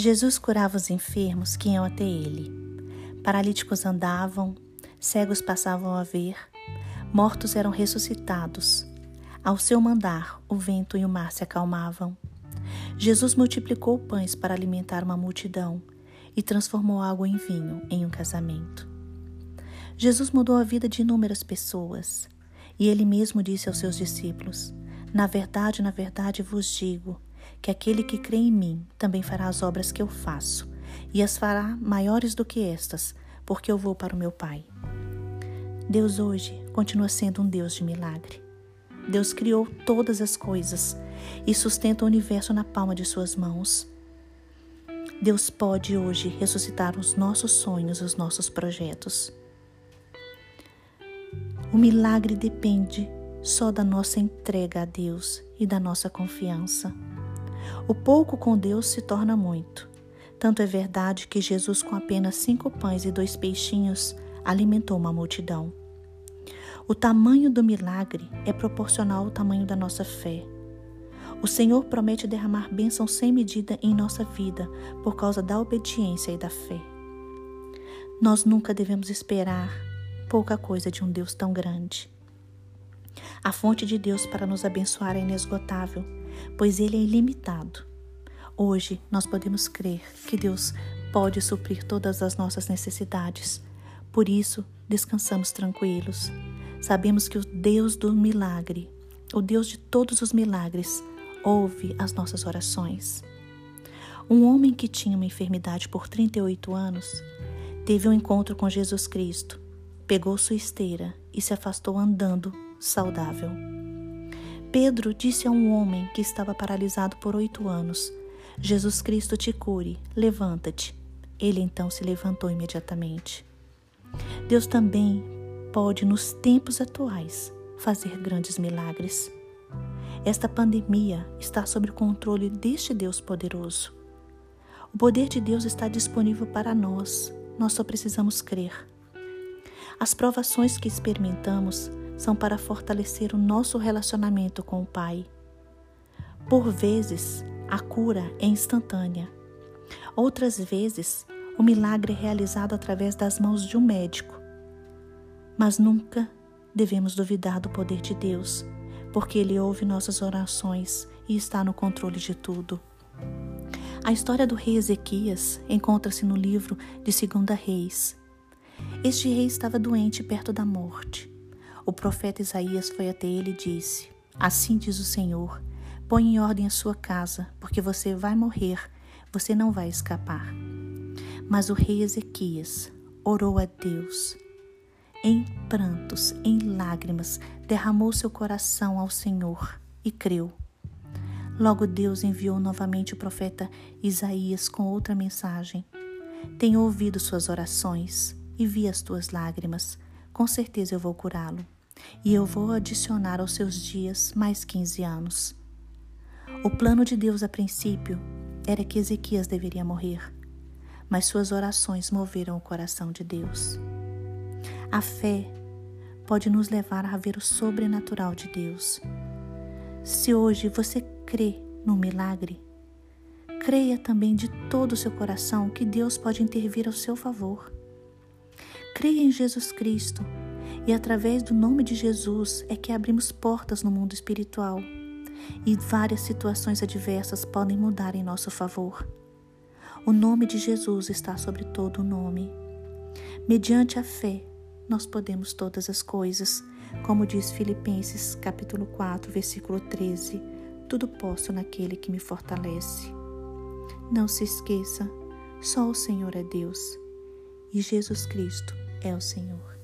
Jesus curava os enfermos que iam até ele. Paralíticos andavam, cegos passavam a ver, mortos eram ressuscitados. Ao seu mandar, o vento e o mar se acalmavam. Jesus multiplicou pães para alimentar uma multidão e transformou água em vinho em um casamento. Jesus mudou a vida de inúmeras pessoas e ele mesmo disse aos seus discípulos: Na verdade, na verdade vos digo que aquele que crê em mim também fará as obras que eu faço e as fará maiores do que estas, porque eu vou para o meu Pai. Deus hoje continua sendo um Deus de milagre. Deus criou todas as coisas e sustenta o universo na palma de suas mãos. Deus pode hoje ressuscitar os nossos sonhos, os nossos projetos. O milagre depende só da nossa entrega a Deus e da nossa confiança. O pouco com Deus se torna muito. Tanto é verdade que Jesus, com apenas cinco pães e dois peixinhos, alimentou uma multidão. O tamanho do milagre é proporcional ao tamanho da nossa fé. O Senhor promete derramar bênçãos sem medida em nossa vida por causa da obediência e da fé. Nós nunca devemos esperar pouca coisa de um Deus tão grande. A fonte de Deus para nos abençoar é inesgotável, pois Ele é ilimitado. Hoje nós podemos crer que Deus pode suprir todas as nossas necessidades. Por isso, descansamos tranquilos. Sabemos que o Deus do milagre, o Deus de todos os milagres, ouve as nossas orações. Um homem que tinha uma enfermidade por 38 anos teve um encontro com Jesus Cristo, pegou sua esteira e se afastou andando saudável. Pedro disse a um homem que estava paralisado por oito anos: Jesus Cristo te cure, levanta-te. Ele então se levantou imediatamente. Deus também pode, nos tempos atuais, fazer grandes milagres. Esta pandemia está sob o controle deste Deus poderoso. O poder de Deus está disponível para nós, nós só precisamos crer. As provações que experimentamos são para fortalecer o nosso relacionamento com o Pai. Por vezes, a cura é instantânea. Outras vezes, o milagre é realizado através das mãos de um médico. Mas nunca devemos duvidar do poder de Deus porque Ele ouve nossas orações e está no controle de tudo. A história do rei Ezequias encontra-se no livro de Segunda Reis. Este rei estava doente perto da morte. O profeta Isaías foi até ele e disse: Assim diz o Senhor: Põe em ordem a sua casa, porque você vai morrer, você não vai escapar. Mas o rei Ezequias orou a Deus em prantos, em lágrimas, derramou seu coração ao Senhor e creu. Logo Deus enviou novamente o profeta Isaías com outra mensagem. Tenho ouvido suas orações e vi as tuas lágrimas. Com certeza eu vou curá-lo. E eu vou adicionar aos seus dias mais 15 anos. O plano de Deus a princípio era que Ezequias deveria morrer, mas suas orações moveram o coração de Deus. A fé pode nos levar a ver o sobrenatural de Deus. Se hoje você crê no milagre, creia também de todo o seu coração que Deus pode intervir ao seu favor. Creia em Jesus Cristo e através do nome de Jesus é que abrimos portas no mundo espiritual e várias situações adversas podem mudar em nosso favor. O nome de Jesus está sobre todo o nome. Mediante a fé, nós podemos todas as coisas, como diz Filipenses capítulo 4, versículo 13, tudo posso naquele que me fortalece. Não se esqueça, só o Senhor é Deus e Jesus Cristo é o Senhor.